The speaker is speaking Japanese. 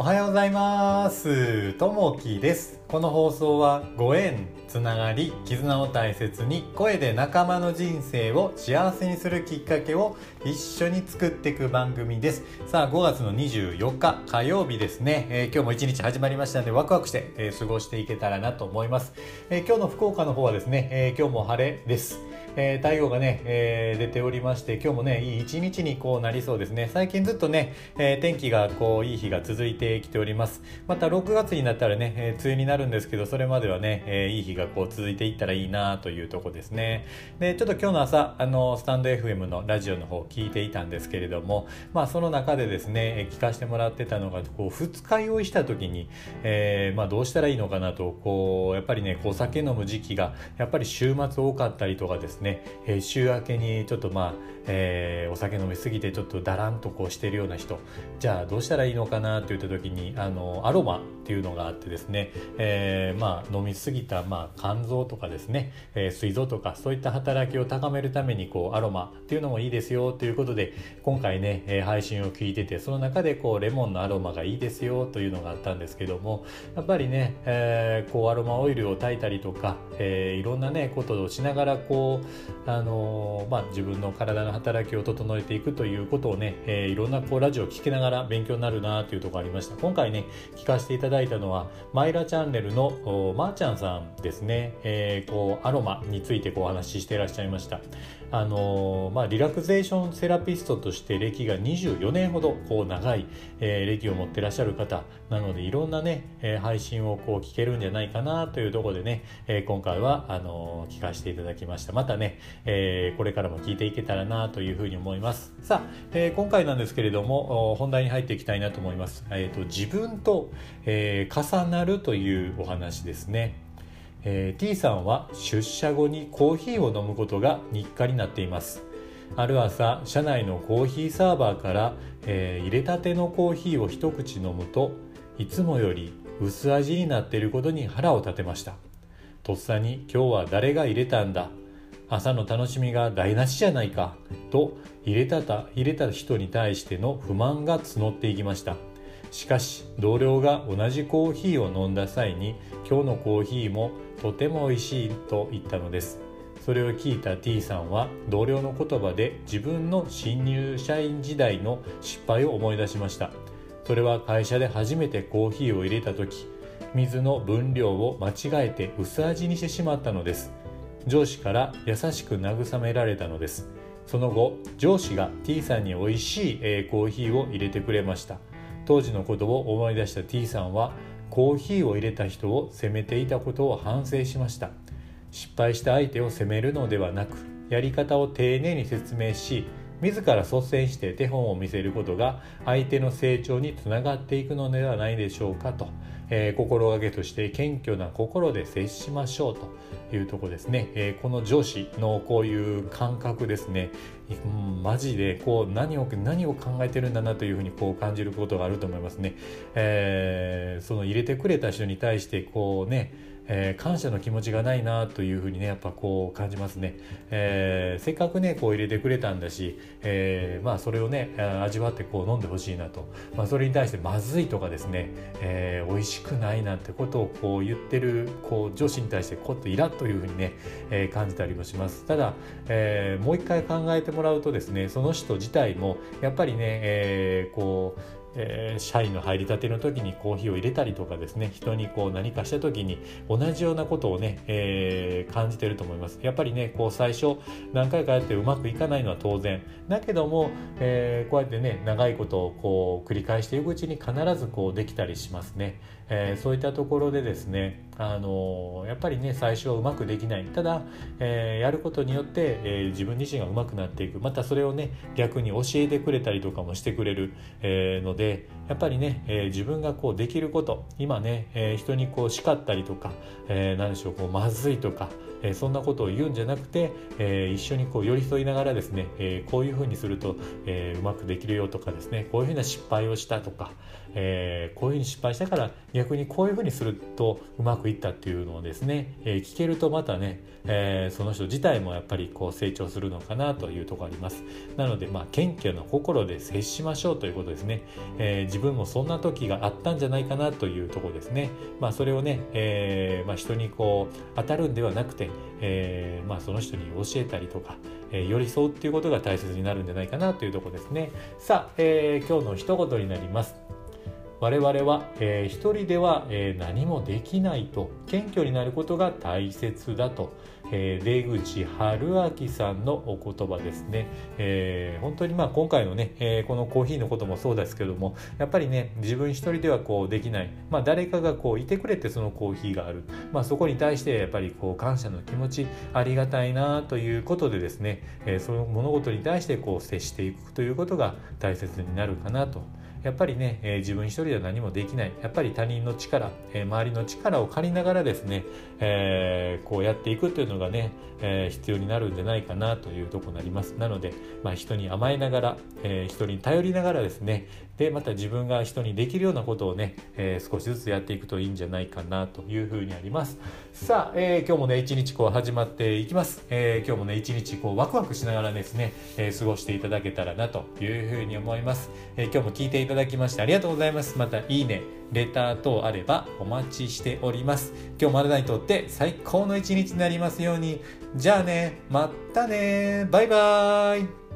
おはようございます。ともきです。この放送はご縁つながり絆を大切に声で仲間の人生を幸せにするきっかけを一緒に作っていく番組です。さあ5月の24日火曜日ですね、えー、今日も一日始まりましたのでワクワクして、えー、過ごしていけたらなと思います、えー、今日の福岡の方はですね、え今日も晴れです。えー、太陽がね、えー、出ておりまして今日もねいい一日にこうなりそうですね。最近ずっとね、えー、天気がこういい日が続いてきております。また6月になったらね、え梅雨になるんですけどそれまではね、えいい日がこう続いていったらいいなというとこですね。でちょっと今日の朝あのスタンド FM のラジオの方聞いていたんですけれどもまあその中でですね聞かせてもらってたのがこう二日酔いした時に、えまあ、どうしたらいいのかなとこうやっぱりねこう酒飲む時期がやっぱり週末多かったりとかですねね、えー、週明けにちょっとまあ、えー、お酒飲みすぎてちょっとだらんとこうしてるような人じゃあどうしたらいいのかなって言った時にあのアロマっていうのがあってですね、えー、まあ飲みすぎた、まあ、肝臓とかですね、えー、膵臓とかそういった働きを高めるためにこうアロマっていうのもいいですよということで今回ね、え、配信を聞いててその中でこうレモンのアロマがいいですよというのがあったんですけどもやっぱりね、えー、こうアロマオイルを炊いたりとか、えー、いろんなねことをしながらこうあのー、まあ、自分の体の働きを整えていくということをね、え、いろんなこうラジオを聴きながら勉強になるなというところありました。今回ね聞かせていただいたのはマイラチャンネルのまー、ちゃんさんですね、えー、こうアロマについてこうお話ししていらっしゃいました。あのまあ、リラクゼーションセラピストとして歴が24年ほどこう長い、えー、歴を持ってらっしゃる方。なのでいろんなね、えー、配信をこう聞けるんじゃないかなというところでね、えー、今回はあの聞かせていただきました。またね、えこれからも聞いていけたらなというふうに思います。さあ、え今回なんですけれども本題に入っていきたいなと思います、えーと、自分と、ええ重なるというお話ですね。えー、T さんは出社後にコーヒーを飲むことが日課になっています。ある朝社内のコーヒーサーバーから、えー、入れたてのコーヒーを一口飲むといつもより薄味になっていることに腹を立てました。とっさに今日は誰が入れたんだ？朝の楽しみが台無しじゃないか。と入れたた入れた人に対しての不満が募っていきました。しかし同僚が同じコーヒーを飲んだ際に今日のコーヒーもとても美味しいと言ったのです。それを聞いた T さんは同僚の言葉で自分の新入社員時代の失敗を思い出しました。それは会社で初めてコーヒーを入れた時水の分量を間違えて薄味にしてしまったのです。上司から優しく慰められたのです。その後上司が T さんに美味しいコーヒーを入れてくれました。当時のことを思い出した T さんはコーヒーを入れた人を責めていたことを反省しました。失敗した相手を責めるのではなくやり方を丁寧に説明し自ら率先して手本を見せることが相手の成長につながっていくのではないでしょうかと、えー、心がけとして謙虚な心で接しましょうというとこですね、えー、この上司のこういう感覚ですね、うん、マジでこう何を何を考えてるんだなというふうにこう感じることがあると思いますね、えー、その入れてくれた人に対してこうねえー、感謝の気持ちがないなというふうにねやっぱこう感じますね、えー、せっかくねこう入れてくれたんだし、えー、まあそれをね味わってこう飲んでほしいなと、まあ、それに対してまずいとかですね、えー、美味しくないなんてことをこう言ってるこう女子に対してこっとイラッというふうにね、えー、感じたりもします。ただ、えー、もう一回考えてもらうとですねその人自体もやっぱりね、えー、こうえー、社員の入りたての時にコーヒーを入れたりとかですね人にこう何かした時に同じようなことをね、えー、感じてると思います。やっぱりねこう最初何回かやってうまくいかないのは当然。だけども、えー、こうやってね長いことをこう繰り返していくうちに必ずこうできたりしますね、えそういったところでですねあのやっぱりね最初はうまくできない。ただ、えやることによって、え自分自身がうまくなっていく。またそれをね逆に教えてくれたりとかもしてくれる、えのでやっぱりね、え、自分がこうできること。今ね、え、人にこう叱ったりとか、え、何でしょうこうまずいとかえ、そんなことを言うんじゃなくて、え、一緒にこう寄り添いながらですね、え、こういうふうにすると、え、うまくできるよとかですねこういうふうな失敗をしたとか、え、こういうふうに失敗したから逆にこういうふうにするとうまくいったっていうのをですね、え、聞けるとまたね、え、その人自体もやっぱりこう成長するのかなというとこあります。なのでまあ謙虚な心で接しましょうということですね、え、自分もそんな時があったんじゃないかなというとこですね。まあそれをね、えまあ、人にこう当たるんではなくて、えーまあ、その人に教えたりとかえー、寄り添うっていうことが大切になるんじゃないかなというとこですね。さあ、えー、今日の一言になります。我々は、えー、一人では、えー、何もできないと謙虚になることが大切だと、えー、出口春明さんのお言葉ですね、えー、本当にまあ今回のね、えー、このコーヒーのこともそうですけどもやっぱりね自分一人ではこうできない、まあ、誰かがこういてくれてそのコーヒーがある、まあ、そこに対してやっぱりこう感謝の気持ちありがたいなということでですね、えー、その物事に対してこう接していくということが大切になるかなとやっぱりね、え、自分一人では何もできない。やっぱり他人の力、え、周りの力を借りながらですね、え、こうやっていくというのがね、え必要になるんじゃないかなというとこになります。なので、まあ、人に甘えながら、え人に頼りながらですねでまた自分が人にできるようなことをね、え少しずつやっていくといいんじゃないかなというふうにあります。さあ、え今日もね一日こう始まっていきます、え今日もね一日こうワクワクしながらですね、え過ごしていただけたらなというふうに思います、え今日も聞いていただきましてありがとうございます。またいいね、レター等あればお待ちしております。今日もあなたにとって最高の一日になりますように。じゃあね、またね、バイバーイ。